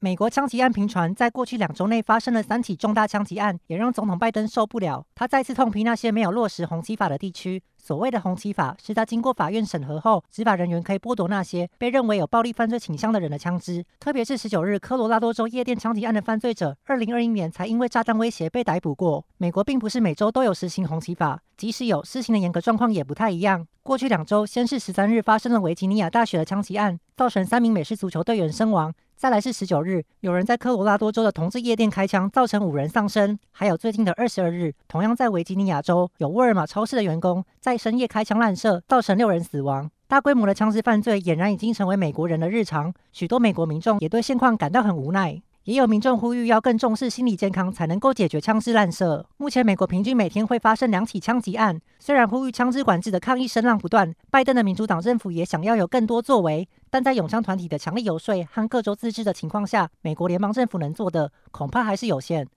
美国枪击案频传，在过去两周内发生了三起重大枪击案，也让总统拜登受不了。他再次痛批那些没有落实红旗法的地区。所谓的红旗法，是在经过法院审核后，执法人员可以剥夺那些被认为有暴力犯罪倾向的人的枪支。特别是十九日科罗拉多州夜店枪击案的犯罪者，二零二一年才因为炸弹威胁被逮捕过。美国并不是每周都有实行红旗法，即使有，施行的严格状况也不太一样。过去两周，先是十三日发生了维吉尼亚大学的枪击案，造成三名美式足球队员身亡。再来是十九日，有人在科罗拉多州的同志夜店开枪，造成五人丧生。还有最近的二十二日，同样在维吉尼亚州，有沃尔玛超市的员工在深夜开枪滥射，造成六人死亡。大规模的枪支犯罪俨然已经成为美国人的日常，许多美国民众也对现况感到很无奈。也有民众呼吁要更重视心理健康，才能够解决枪支滥射。目前，美国平均每天会发生两起枪击案。虽然呼吁枪支管制的抗议声浪不断，拜登的民主党政府也想要有更多作为，但在永枪团体的强力游说和各州自治的情况下，美国联邦政府能做的恐怕还是有限。